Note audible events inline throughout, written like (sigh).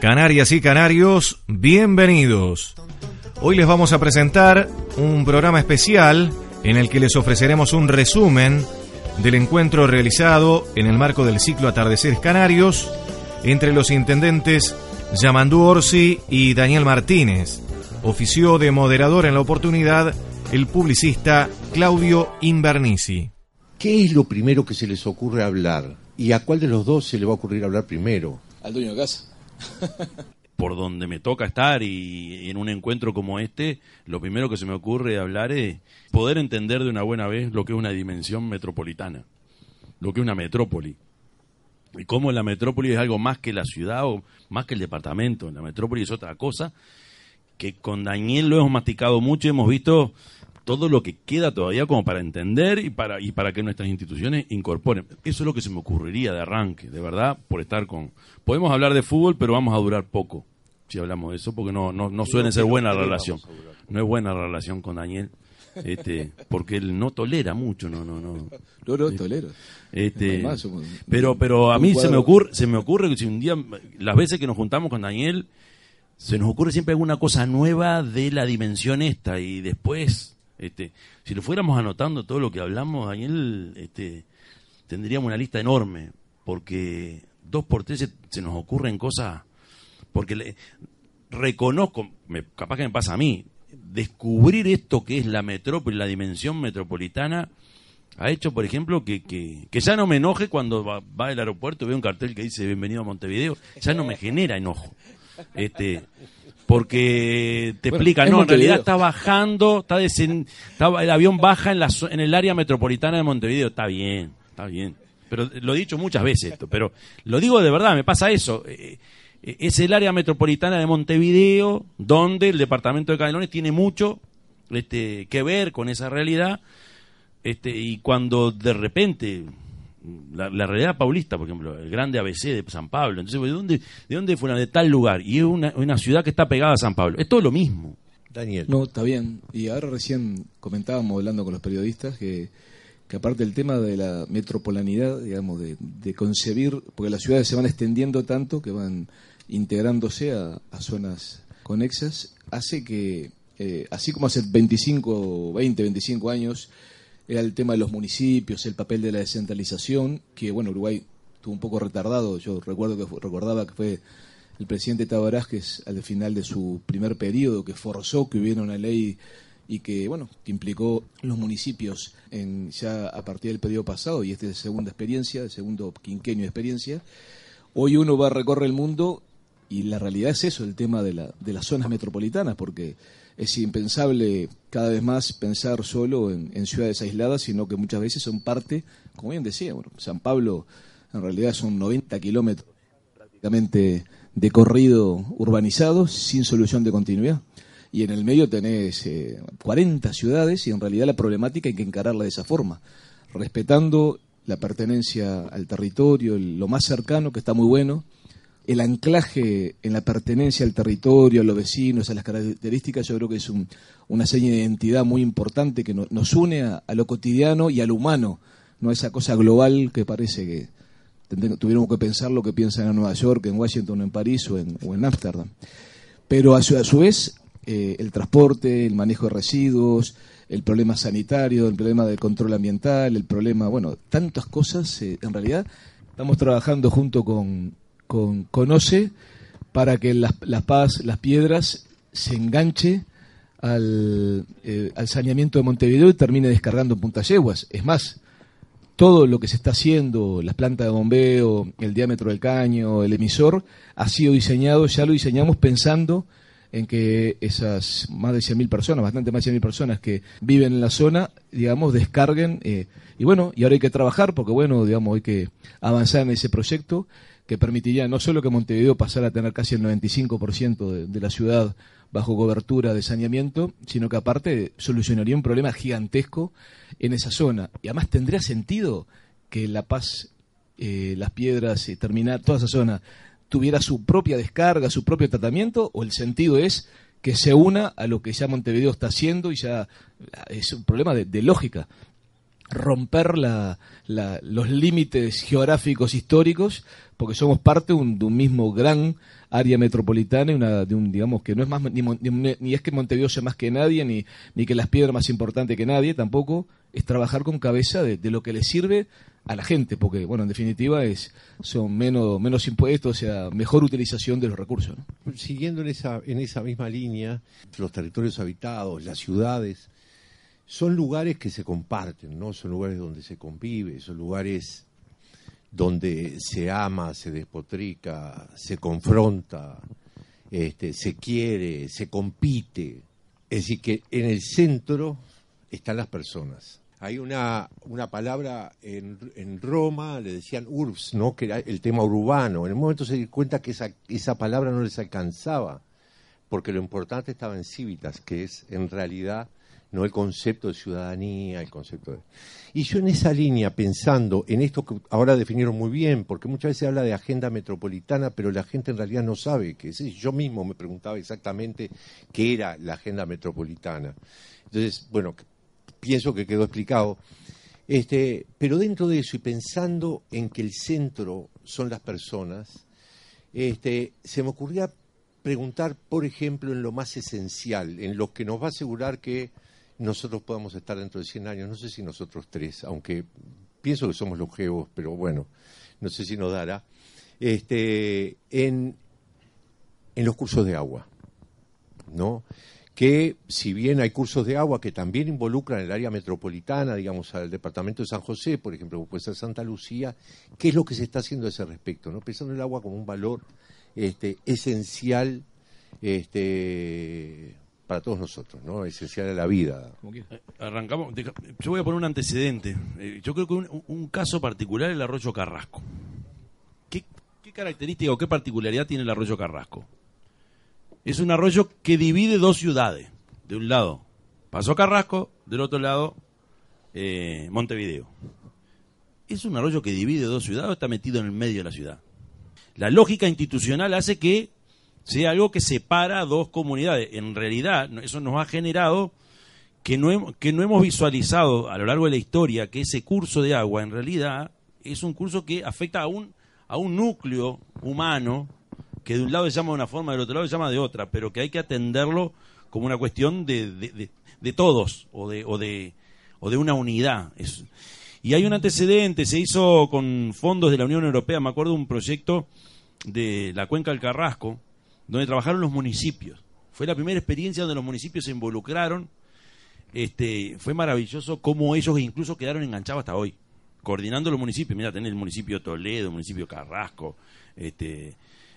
Canarias y canarios, bienvenidos. Hoy les vamos a presentar un programa especial en el que les ofreceremos un resumen del encuentro realizado en el marco del ciclo Atardeceres Canarios entre los intendentes Yamandú Orsi y Daniel Martínez. Ofició de moderador en la oportunidad el publicista Claudio Invernici. ¿Qué es lo primero que se les ocurre hablar? ¿Y a cuál de los dos se le va a ocurrir hablar primero? Al dueño de casa. Por donde me toca estar y en un encuentro como este, lo primero que se me ocurre hablar es poder entender de una buena vez lo que es una dimensión metropolitana, lo que es una metrópoli. Y cómo la metrópoli es algo más que la ciudad o más que el departamento. La metrópoli es otra cosa que con Daniel lo hemos masticado mucho y hemos visto todo lo que queda todavía como para entender y para, y para que nuestras instituciones incorporen. Eso es lo que se me ocurriría de arranque, de verdad, por estar con... Podemos hablar de fútbol, pero vamos a durar poco si hablamos de eso, porque no, no, no suele ser buena la relación. No es buena la relación con Daniel, este, porque él no tolera mucho, no, no, no. No, no, tolero. Este, pero, pero a mí se me ocurre, se me ocurre que si un día, las veces que nos juntamos con Daniel, se nos ocurre siempre alguna cosa nueva de la dimensión esta y después, este, si lo fuéramos anotando todo lo que hablamos, Daniel, este, tendríamos una lista enorme, porque dos por tres se, nos ocurren cosas, porque le- reconozco, me- capaz que me pasa a mí, descubrir esto que es la metrópoli, la dimensión metropolitana, ha hecho, por ejemplo, que, que, que ya no me enoje cuando va, va al aeropuerto y veo un cartel que dice bienvenido a Montevideo, ya no me genera enojo. Este, porque te Bueno, explica, no, en realidad está bajando, está, desen- está- el avión baja en, la, en el área metropolitana de Montevideo, está bien, está bien. Pero lo he dicho muchas veces esto, pero lo digo de verdad, me pasa eso. Eh, eh, es el área metropolitana de Montevideo, donde el departamento de Canelones tiene mucho este, que ver con esa realidad. Este, y cuando de repente la, la realidad paulista, por ejemplo, el grande ABC de San Pablo, entonces, ¿de dónde, de dónde fue? De tal lugar. Y es una, una ciudad que está pegada a San Pablo. Es todo lo mismo. Daniel. No, está bien. Y ahora recién comentábamos hablando con los periodistas que, que aparte del tema de la metropolanidad, digamos, de, de concebir, porque las ciudades se van extendiendo tanto que van integrándose a, a zonas conexas, hace que, eh, así como hace 25, 20, 25 años, era el tema de los municipios, el papel de la descentralización, que bueno, Uruguay estuvo un poco retardado. Yo recuerdo que recordaba que fue el presidente Tabarás, al final de su primer periodo, que forzó que hubiera una ley y que bueno, que implicó los municipios en ya a partir del periodo pasado, y esta es la segunda experiencia, el segundo quinquenio de experiencia. Hoy uno va a recorrer el mundo y la realidad es eso, el tema de, la, de las zonas metropolitanas, porque es impensable cada vez más pensar solo en, en ciudades aisladas, sino que muchas veces son parte, como bien decía, bueno, San Pablo en realidad son 90 kilómetros prácticamente de corrido urbanizado sin solución de continuidad. Y en el medio tenés eh, 40 ciudades y en realidad la problemática hay que encararla de esa forma, respetando la pertenencia al territorio, lo más cercano, que está muy bueno, el anclaje en la pertenencia al territorio, a los vecinos, a las características, yo creo que es un- una seña de identidad muy importante que no- nos une a, lo cotidiano y a lo humano, no a esa cosa global que parece que tuviéramos que pensar lo que piensan en Nueva York, en Washington, en París o en o Ámsterdam. Pero a su, a su vez, eh, el transporte, el manejo de residuos, el problema sanitario, el problema del control ambiental, el problema, bueno, tantas cosas, eh, en realidad estamos trabajando junto con, con Conoce para que las, las Paz, las piedras, se enganche al, eh, al saneamiento de Montevideo y termine descargando en Punta Yeguas. Es más, todo lo que se está haciendo, las plantas de bombeo, el diámetro del caño, el emisor, ha sido diseñado, ya lo diseñamos pensando en que esas más de 100.000 personas, bastante más de 100.000 personas que viven en la zona, digamos, descarguen. eh, y bueno, y ahora hay que trabajar porque, bueno, digamos, hay que avanzar en ese proyecto que permitiría no solo que Montevideo pasara a tener casi el 95% de, de la ciudad bajo cobertura de saneamiento, sino que aparte solucionaría un problema gigantesco en esa zona. Y además tendría sentido que La Paz, eh, Las Piedras y terminar toda esa zona tuviera su propia descarga, su propio tratamiento, o el sentido es que se una a lo que ya Montevideo está haciendo y ya es un problema de lógica romper la, la, los límites geográficos históricos porque somos parte un, de un mismo gran área metropolitana y una, de un digamos que no es más ni, ni, ni, es que Montevideo sea más que nadie ni, ni que las piedras más importante que nadie tampoco es trabajar con cabeza de, lo que le sirve a la gente porque bueno en definitiva es son menos menos impuestos o sea mejor utilización de los recursos siguiendo en esa en esa misma línea los territorios habitados las ciudades son lugares que se comparten, ¿no? Son lugares donde se convive, son lugares donde se ama, se despotrica, se confronta, este, se quiere, se compite. Es decir, que en el centro están las personas. Hay una, una palabra en, en Roma, le decían urbs, ¿no? que era el tema urbano. En el momento se dio cuenta que esa, esa palabra no les alcanzaba, porque lo importante estaba en civitas, que es en realidad no el concepto de ciudadanía, el concepto de... Y yo en esa línea, pensando en esto que ahora definieron muy bien, porque muchas veces se habla de agenda metropolitana, pero la gente en realidad no sabe qué es. Yo mismo me preguntaba exactamente qué era la agenda metropolitana. Entonces, bueno, pienso que quedó explicado. Este, pero dentro de eso y pensando en que el centro son las personas, este, se me ocurría preguntar, por ejemplo, en lo más esencial, en lo que nos va a asegurar que nosotros podamos estar dentro de 100 años, no sé si nosotros tres, aunque pienso que somos longevos, pero bueno, no sé si nos dará, este, en, en los cursos de agua, ¿no? que si bien hay cursos de agua que también involucran el área metropolitana, digamos, al departamento de San José, por ejemplo, puede ser Santa Lucía, ¿qué es lo que se está haciendo a ese respecto? ¿no? Pensando en el agua como un valor este, esencial este, para todos nosotros, ¿no? Esencial a la vida. Arrancamos. Yo voy a poner un antecedente. Eh, yo creo que un, caso particular es el arroyo Carrasco. ¿Qué, ¿Qué característica o qué particularidad tiene el arroyo Carrasco? Es un arroyo que divide dos ciudades. De un lado, Paso Carrasco, del otro lado, eh, Montevideo. ¿Es un arroyo que divide dos ciudades o está metido en el medio de la ciudad? La lógica institucional hace que sea algo que separa dos comunidades. En realidad, eso nos ha generado que no, que no hemos visualizado a lo largo de la historia que ese curso de agua en realidad es un curso que afecta a un, a un núcleo humano que de un lado se llama de una forma, del otro lado se llama de otra, pero que hay que atenderlo como una cuestión de, todos o de, o, de, o de una unidad. Y hay un antecedente, se hizo con fondos de la Unión Europea, me acuerdo de un proyecto de la cuenca del Carrasco, donde trabajaron los municipios. Fue la primera experiencia donde los municipios se involucraron. Este, fue maravilloso cómo ellos incluso quedaron enganchados hasta hoy, coordinando los municipios. Mira, tenés el municipio de Toledo, el municipio de Carrasco, este,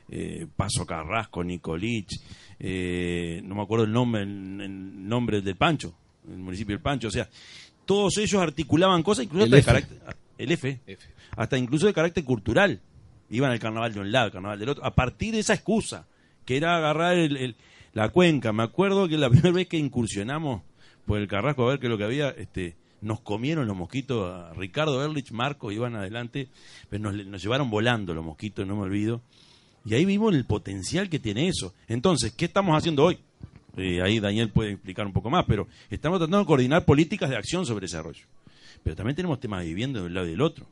eh, Paso Carrasco, Nicolich, eh, no me acuerdo el nombre, el, el, nombre del Pancho, el municipio del Pancho. O sea, todos ellos articulaban cosas, incluso El hasta F. de carácter, el F, F. hasta incluso de carácter cultural. Iban al carnaval de un lado, al carnaval del otro, a partir de esa excusa que era agarrar el, la cuenca. Me acuerdo que la (laughs) primera vez que incursionamos por el Carrasco a ver qué es lo que había, este, nos comieron los mosquitos. A Ricardo Erlich, Marco iban adelante, pero nos, llevaron volando los mosquitos, no me olvido. Y ahí vimos el potencial que tiene eso. Entonces, ¿qué estamos haciendo hoy? Eh, ahí Daniel puede explicar un poco más, pero estamos tratando de coordinar políticas de acción sobre desarrollo. Pero también tenemos temas de vivienda de un lado y del otro.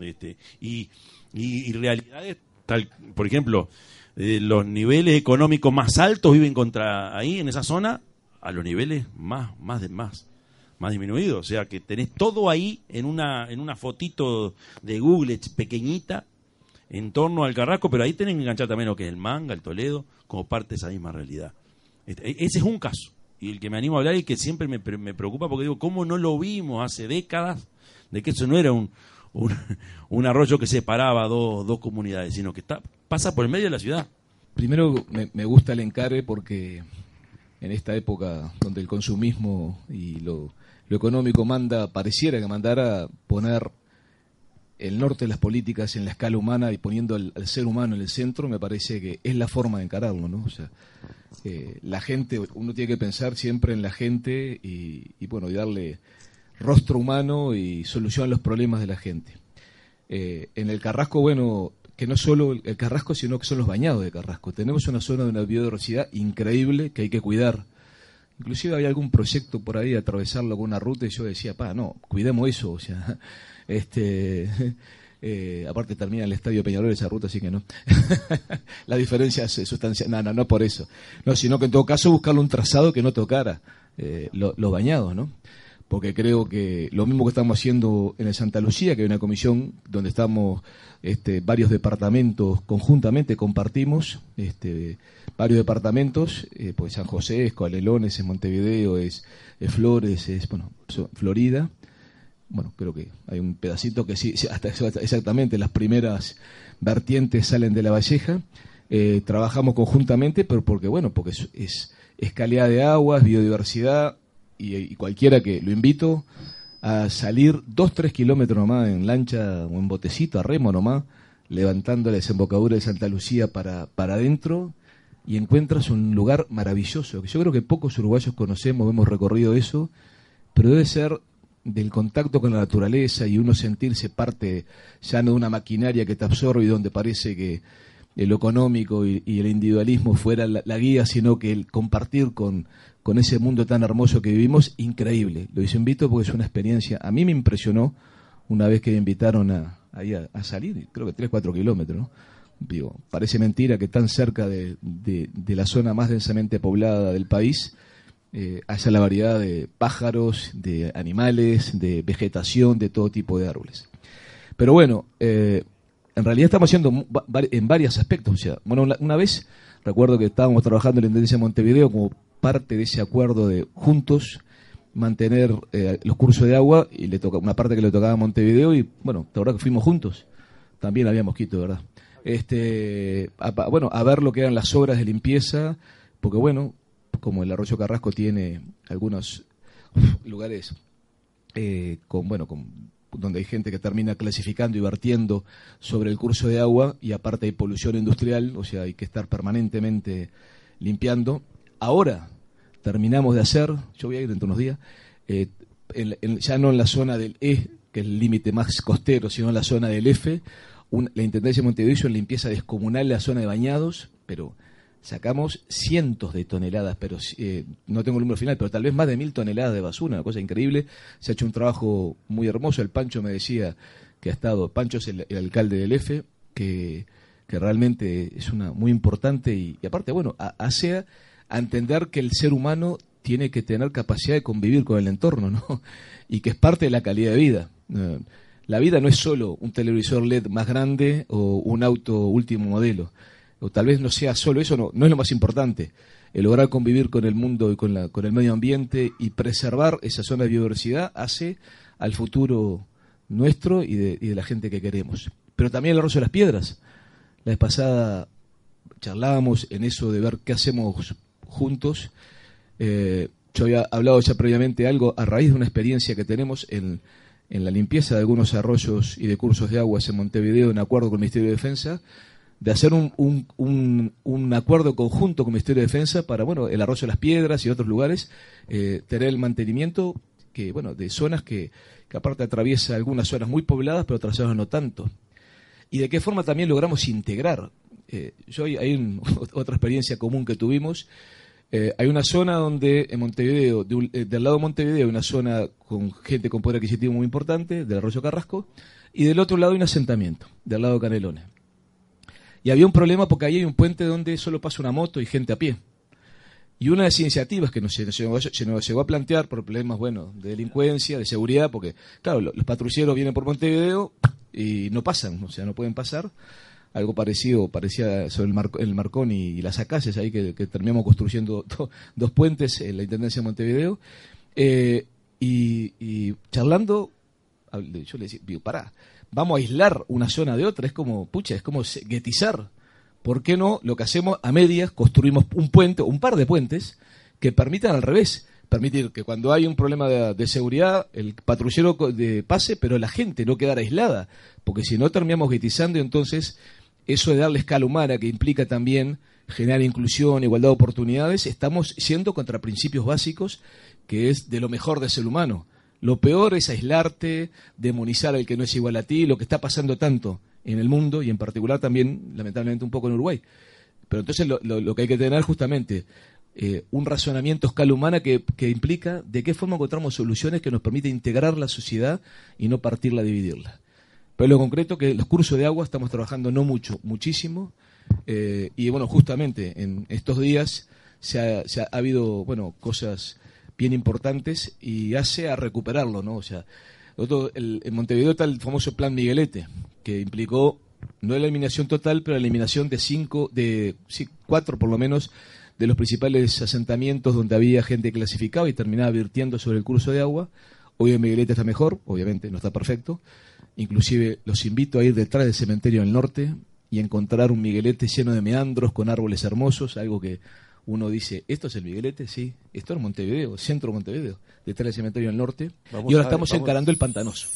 Este, y, y, y realidades, tal, por ejemplo, eh, los niveles económicos más altos viven contra ahí en esa zona a los niveles más más de más más disminuidos, o sea que tenés todo ahí en una en una fotito de Google pequeñita en torno al Carrasco, pero ahí tenés que enganchar también lo que es el Manga, el Toledo, como parte de esa misma realidad. Este, ese es un caso. Y el que me animo a hablar y que siempre me, me preocupa porque digo, ¿cómo no lo vimos hace décadas de que eso no era un, un, (laughs) un arroyo que separaba dos, dos comunidades, sino que está, pasa por el medio de la ciudad. Primero me, gusta el encargue porque en esta época donde el consumismo y lo, económico manda, pareciera que mandara poner el norte de las políticas en la escala humana y poniendo al, al ser humano en el centro, me parece que es la forma de encararlo, ¿no? O sea, eh, la gente, uno tiene que pensar siempre en la gente y, y, bueno, y darle rostro humano y solución a los problemas de la gente. Eh, en el Carrasco, bueno, que no solo el, Carrasco, sino que son los bañados de Carrasco. Tenemos una zona de una biodiversidad increíble que hay que cuidar. Inclusive había algún proyecto por ahí de atravesarlo con una ruta y yo decía, pa, no, cuidemos eso, o sea, (laughs) este, (laughs) eh, aparte termina el estadio Peñarol esa ruta, así que no. (laughs) la diferencia es sustancial, no, no, no por eso, no, sino que en todo caso buscarle un trazado que no tocara eh, lo- los bañados, ¿no? Porque creo que lo mismo que estamos haciendo en el Santa Lucía, que hay una comisión donde estamos este, varios departamentos conjuntamente, compartimos este, varios departamentos, eh, pues San José, es Coalelones, es Montevideo, es, es Flores, es bueno, Florida. Bueno, creo que hay un pedacito que sí, hasta exactamente las primeras vertientes salen de la Valleja. Eh, trabajamos conjuntamente, pero porque bueno, porque es, es, calidad de agua, es biodiversidad y, cualquiera que lo invito a salir dos, tres kilómetros nomás en lancha o en botecito, a remo nomás, levantando la desembocadura de Santa Lucía para, para adentro y encuentras un lugar maravilloso, que yo creo que pocos uruguayos conocemos, hemos recorrido eso, pero debe ser del contacto con la naturaleza y uno sentirse parte ya no de una maquinaria que te absorbe y donde parece que lo económico y, y el individualismo fuera la, la guía, sino que el compartir con, con ese mundo tan hermoso que vivimos, increíble. Lo hice invito porque es una experiencia, a mí me impresionó una vez que me invitaron a, ahí a, salir, creo que 3, 4 kilómetros, ¿no? Digo, parece mentira que tan cerca de, la zona más densamente poblada del país eh, haya la variedad de pájaros, de animales, de vegetación, de todo tipo de árboles. Pero bueno, eh, en realidad estamos haciendo en varios aspectos. O sea, bueno, una vez recuerdo que estábamos trabajando en la Intendencia de Montevideo como parte de ese acuerdo de juntos mantener eh, los cursos de agua y le toca una parte que le tocaba a Montevideo y bueno, la verdad que fuimos juntos. También había mosquito, ¿verdad? Este, a- bueno, a ver lo que eran las obras de limpieza, porque bueno, como el Arroyo Carrasco tiene algunos lugares eh, con bueno con donde hay gente que termina clasificando y vertiendo sobre el curso de agua y aparte hay polución industrial, o sea, hay que estar permanentemente limpiando. Ahora terminamos de hacer, yo voy a ir dentro de unos días, eh, ya no en la zona del E, que es el límite más costero, sino en la zona del F, la Intendencia de Montevideo hizo limpieza descomunal en la zona de bañados, pero sacamos cientos de toneladas, pero eh, no tengo el número final, pero tal vez más de mil toneladas de basura, una cosa increíble. Se ha hecho un trabajo muy hermoso. El Pancho me decía que ha estado, Pancho es el, alcalde del EFE, que, que realmente es una muy importante y, y aparte, bueno, a- hace a, entender que el ser humano tiene que tener capacidad de convivir con el entorno, ¿no? (laughs) Y que es parte de la calidad de vida. La vida no es solo un televisor LED más grande o un auto último modelo o tal vez no sea solo eso, no, no es lo más importante. El lograr convivir con el mundo y con, la, con el medio ambiente y preservar esa zona de biodiversidad hace al futuro nuestro y de, y de la gente que queremos. Pero también el arroyo de las piedras. La vez pasada charlábamos en eso de ver qué hacemos juntos. Eh, yo había hablado ya previamente algo a raíz de una experiencia que tenemos en, en la limpieza de algunos arroyos y de cursos de aguas en Montevideo en acuerdo con el Ministerio de Defensa de hacer un, un, un, un acuerdo conjunto con el Ministerio de Defensa para, bueno, el arroyo de las piedras y otros lugares, eh, tener el mantenimiento que, bueno, de zonas que, que aparte atraviesa algunas zonas muy pobladas, pero otras zonas no tanto. Y de qué forma también logramos integrar. Eh, yo hay, hay un- (laughs) otra experiencia común que tuvimos. Eh, hay una zona donde en Montevideo, de un- eh, del lado de Montevideo, una zona con gente con poder adquisitivo muy importante, del arroyo Carrasco, y del otro lado hay un asentamiento, del lado de Canelones. Y había un problema porque ahí hay un puente donde solo pasa una moto y gente a pie. Y una de las iniciativas que nos, se nos se nos llegó a plantear por problemas, bueno, de delincuencia, de seguridad, porque, claro, lo- los patrulleros vienen por Montevideo y no pasan, o sea, no pueden pasar. Algo parecido, parecía sobre el, Marco- el Marcón y, las Acacias, ahí que, terminamos construyendo (laughs) do- dos puentes en la Intendencia de Montevideo. Eh, y, charlando, yo le decía, pará, vamos a aislar una zona de otra, es como, pucha, es como guetizar. ¿Por qué no lo que hacemos a medias, construimos un puente, un par de puentes, que permitan al revés, permitir que cuando hay un problema de, seguridad, el patrullero pase, pero la gente no quedar aislada, porque si no terminamos guetizando, entonces eso de darle escala humana, que implica también generar inclusión, igualdad de oportunidades, estamos yendo contra principios básicos, que es de lo mejor de ser humano. Lo peor es aislarte, demonizar al que no es igual a ti, lo que está pasando tanto en el mundo y en particular también, lamentablemente, un poco en Uruguay. Pero entonces lo, que hay que tener justamente eh, un razonamiento escala humana que, que implica de qué forma encontramos soluciones que nos permiten integrar la sociedad y no partirla, dividirla. Pero lo concreto que los cursos de agua estamos trabajando no mucho, muchísimo. eh, y bueno, justamente en estos días se ha, habido bueno cosas bien importantes y hace a recuperarlo, ¿no? O sea, en Montevideo está el famoso plan Miguelete, que implicó no la eliminación total, pero la eliminación de cinco, de sí, cuatro por lo menos, de los principales asentamientos donde había gente clasificada y terminaba virtiendo sobre el curso de agua. Hoy en Miguelete está mejor, obviamente no está perfecto. Inclusive los invito a ir detrás del cementerio del norte y encontrar un Miguelete lleno de meandros con árboles hermosos, algo que uno dice, ¿esto es el Miguelete? Sí, esto es Montevideo, centro de Montevideo, detrás del cementerio del norte. Vamos y ahora estamos vamos- encarando el pantanoso.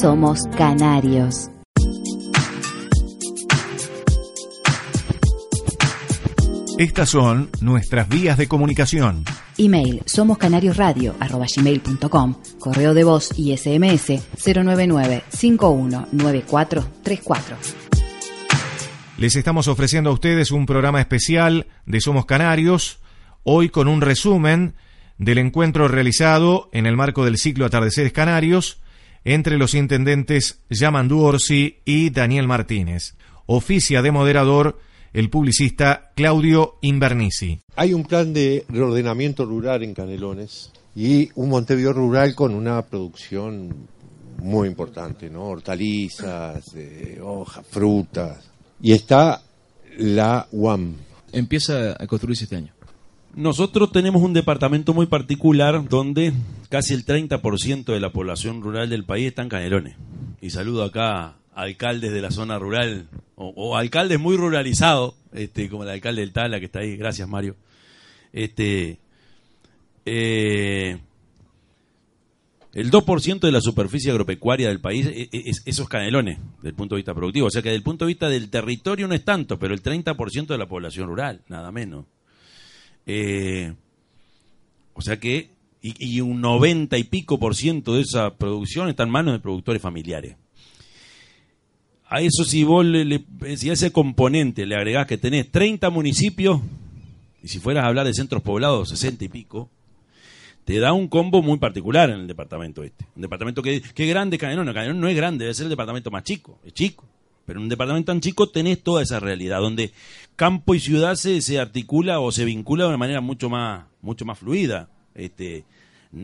Somos canarios. Estas son nuestras vías de comunicación. Email somoscanariosradio.com. Correo de voz y SMS 099-519434. Les estamos ofreciendo a ustedes un programa especial de Somos Canarios, hoy con un resumen del encuentro realizado en el marco del ciclo Atardeceres Canarios entre los intendentes Yamandu Orsi y Daniel Martínez. Oficia de moderador el publicista Claudio Invernici. Hay un plan de reordenamiento rural en Canelones y un Montevideo rural con una producción muy importante, ¿no? Hortalizas, eh, hojas, frutas. Y está la UAM. Empieza a construirse este año. Nosotros tenemos un departamento muy particular donde casi el 30% de la población rural del país está en Canelones. Y saludo acá a alcaldes de la zona rural, o, alcaldes muy ruralizados, este, como el alcalde del Tala que está ahí. Gracias, Mario. Este, eh, el 2% de la superficie agropecuaria del país es, es- esos canelones, desde el punto de vista productivo. O sea que desde el punto de vista del territorio no es tanto, pero el 30% de la población rural, nada menos. Eh, o sea que, y, y un 90 y pico por ciento de esa producción está en manos de productores familiares. A eso si vos le, si a ese componente le agregás que tenés 30 municipios, y si fueras a hablar de centros poblados, 60 y pico, te da un combo muy particular en el departamento este. Un departamento que, que grande Canelón, Canelón no es grande, debe ser el departamento más chico, es chico. Pero en un departamento tan chico tenés toda esa realidad, donde campo y ciudad se, se articula o se vincula de una manera mucho más, mucho más fluida. Este,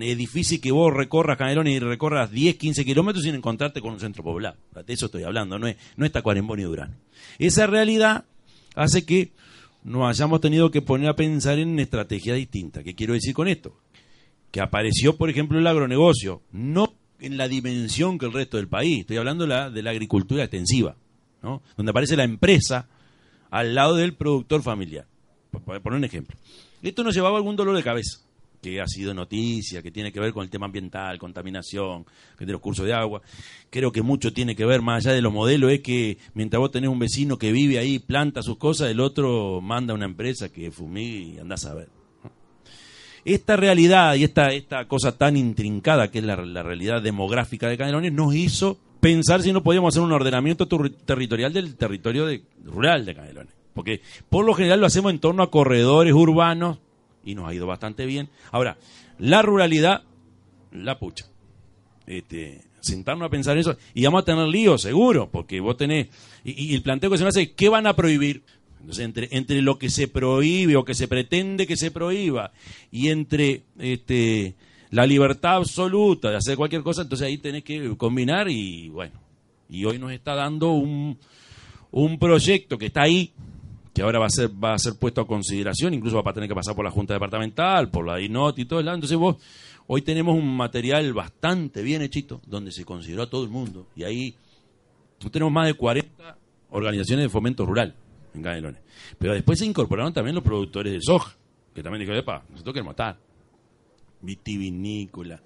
es difícil que vos recorras Canelón y recorras 10, 15 kilómetros sin encontrarte con un centro poblado. De eso estoy hablando, no es, no es Tacuarembó ni Durán. Esa realidad hace que nos hayamos tenido que poner a pensar en una estrategia distinta. ¿Qué quiero decir con esto? Que apareció, por ejemplo, el agronegocio, no en la dimensión que el resto del país, estoy hablando de la, de la agricultura extensiva, ¿no? donde aparece la empresa al lado del productor familiar. Por poner un ejemplo. Esto nos llevaba algún dolor de cabeza, que ha sido noticia, que tiene que ver con el tema ambiental, contaminación, de los cursos de agua. Creo que mucho tiene que ver, más allá de los modelos, es que mientras vos tenés un vecino que vive ahí, planta sus cosas, el otro manda a una empresa que fumigue y andás a ver. Esta realidad y esta, esta cosa tan intrincada que es la, realidad demográfica de Canelones nos hizo pensar si no podíamos hacer un ordenamiento territorial del territorio rural de Canelones. Porque por lo general lo hacemos en torno a corredores urbanos y nos ha ido bastante bien. Ahora, la ruralidad, la pucha. Este, sentarnos a pensar eso y vamos a tener líos, seguro, porque vos tenés. Y, el planteo que se me hace ¿qué van a prohibir? Entonces, entre, entre lo que se prohíbe o que se pretende que se prohíba y entre este, la libertad absoluta de hacer cualquier cosa, entonces ahí tenés que combinar y bueno. Y hoy nos está dando un, un proyecto que está ahí, que ahora va a ser va a ser puesto a consideración, incluso va a tener que pasar por la Junta Departamental, por la INOT y todo el lado. Entonces vos, hoy tenemos un material bastante bien hechito, donde se consideró a todo el mundo. Y ahí tenemos más de 40 organizaciones de fomento rural. en Canelones. Pero después se incorporaron también los productores de soja, que también dijeron, epa, nosotros queremos estar. Vitivinícola.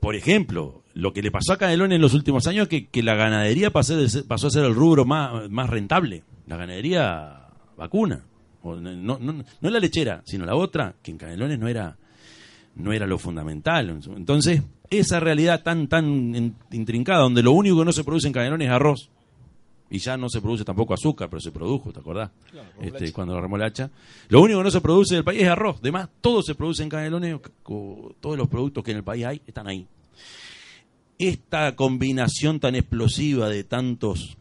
Por ejemplo, lo que le pasó a Canelones en los últimos años es que, que la ganadería pasó, pasó a ser el rubro más, más rentable. La ganadería vacuna. O no, no, no, la lechera, sino la otra, que en Canelones no era, no era lo fundamental. Entonces, esa realidad tan, tan intrincada, donde lo único que no se produce en Canelones es arroz, y ya no se produce tampoco azúcar, pero se produjo, ¿te acordás? este, cuando la remolacha. Lo único que no se produce en el país es arroz. Demás, todo se produce en Canelones, todos los productos que en el país hay están ahí. Esta combinación tan explosiva de tantos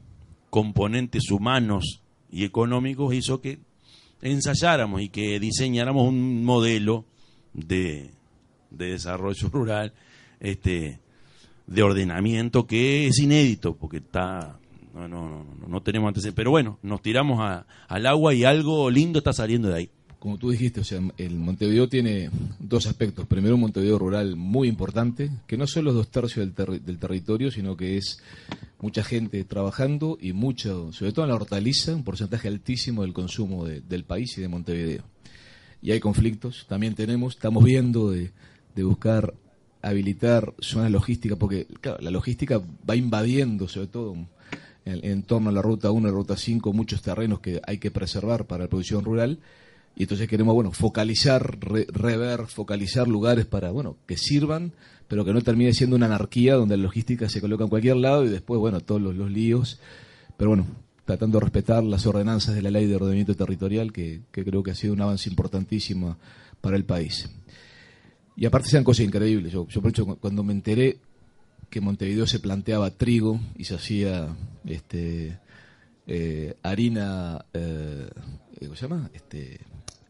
componentes humanos y económicos hizo que ensayáramos y que diseñáramos un modelo de, de desarrollo rural, este, de ordenamiento que es inédito, porque está no, no, no, no, tenemos antecedentes. Pero bueno, nos tiramos a- al agua y algo lindo está saliendo de ahí. Como tú dijiste, o sea, el Montevideo tiene dos aspectos. Primero, un Montevideo rural muy importante, que no son los dos tercios del, del territorio, sino que es mucha gente trabajando y mucho, sobre todo en la hortaliza, un porcentaje altísimo del consumo de- del país y de Montevideo. Y hay conflictos, también tenemos, estamos viendo de, buscar habilitar zonas logísticas, porque claro, la logística va invadiendo, sobre todo en, en torno a la ruta 1 y la ruta 5, muchos terrenos que hay que preservar para la producción rural. Y entonces queremos, bueno, focalizar, re- rever, focalizar lugares para, bueno, que sirvan, pero que no termine siendo una anarquía donde la logística se coloca en cualquier lado y después, bueno, todos los, los líos. Pero bueno, tratando de respetar las ordenanzas de la ley de ordenamiento territorial, que, que creo que ha sido un avance importantísimo para el país. Y aparte sean cosas increíbles. Yo, por hecho, cu- cuando me enteré que Montevideo se planteaba trigo y se hacía este eh, harina eh, ¿cómo se llama? Este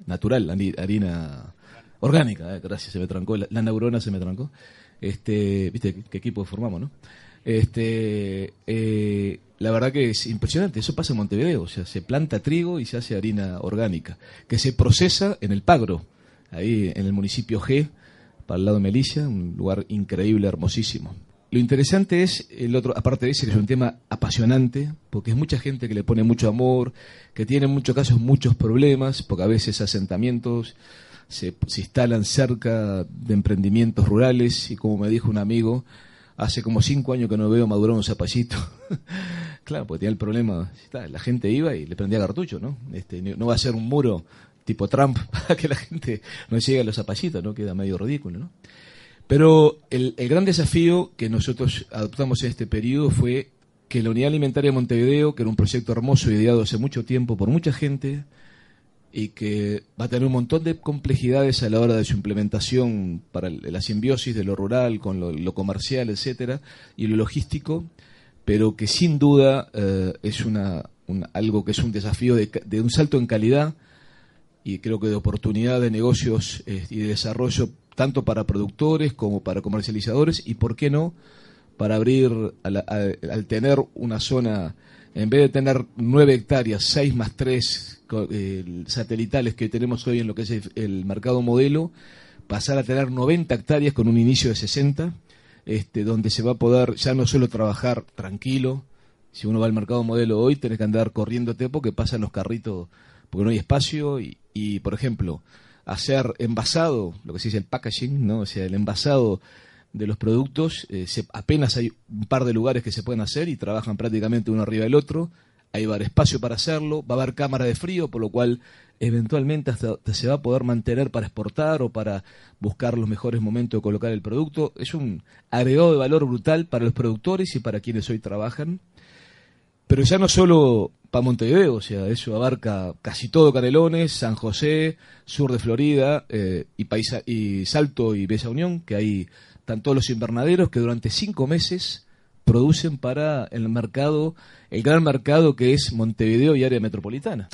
natural, hari- harina orgánica, eh, gracias, se me trancó, la, la neurona se me trancó. Este, viste qué, qué equipo formamos, ¿no? Este, eh, la verdad que es impresionante, eso pasa en Montevideo, o sea, se planta trigo y se hace harina orgánica, que se procesa en el Pagro, ahí en el municipio G, para el lado de Melilla, un lugar increíble, hermosísimo. Lo interesante es el otro, aparte de ese, que es un tema apasionante, porque es mucha gente que le pone mucho amor, que tiene en muchos casos muchos problemas, porque a veces asentamientos se, se instalan cerca de emprendimientos rurales, y como me dijo un amigo, hace como cinco años que no veo madurar un zapallito. (laughs) claro, porque tenía el problema, la gente iba y le prendía cartucho, ¿no? Este, no va a ser un muro tipo Trump (laughs) para que la gente no llegue a los zapallitos, ¿no? Queda medio ridículo, ¿no? Pero el, gran desafío que nosotros adoptamos en este periodo fue que la Unidad Alimentaria de Montevideo, que era un proyecto hermoso ideado hace mucho tiempo por mucha gente y que va a tener un montón de complejidades a la hora de su implementación para la simbiosis de lo rural con lo, comercial, etcétera, y lo logístico, pero que sin duda eh, es una, un- algo que es un desafío de, de un salto en calidad y creo que de oportunidad de negocios eh, y de desarrollo tanto para productores como para comercializadores y por qué no para abrir a la- a- al tener una zona en vez de tener nueve hectáreas seis más tres satelitales que tenemos hoy en lo que es el, mercado modelo pasar a tener 90 hectáreas con un inicio de 60 este, donde se va a poder ya no solo trabajar tranquilo si uno va al mercado modelo hoy, tenés que andar corriéndote porque pasan los carritos, porque no hay espacio. Y, por ejemplo, hacer envasado, lo que se dice el packaging, ¿no? O sea, el envasado de los productos, eh, apenas hay un par de lugares que se pueden hacer y trabajan prácticamente uno arriba del otro. Ahí va a haber espacio para hacerlo, va a haber cámara de frío, por lo cual eventualmente hasta se va a poder mantener para exportar o para buscar los mejores momentos de colocar el producto. Es un agregado de valor brutal para los productores y para quienes hoy trabajan. Pero ya no solo para Montevideo, o sea, eso abarca casi todo Canelones, San José, sur de Florida eh, y, Paisa- y Salto y Bella Unión, que hay están todos los invernaderos que durante cinco meses producen para el mercado, el gran mercado que es Montevideo y área metropolitana.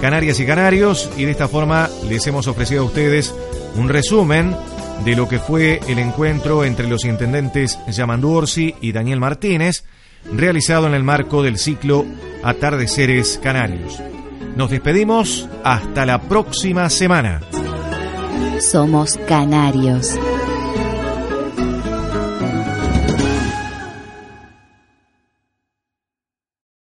Canarias y Canarios, y de esta forma les hemos ofrecido a ustedes un resumen de lo que fue el encuentro entre los intendentes Yamandu Orsi y Daniel Martínez, realizado en el marco del ciclo Atardeceres Canarios. Nos despedimos hasta la próxima semana. Somos canarios.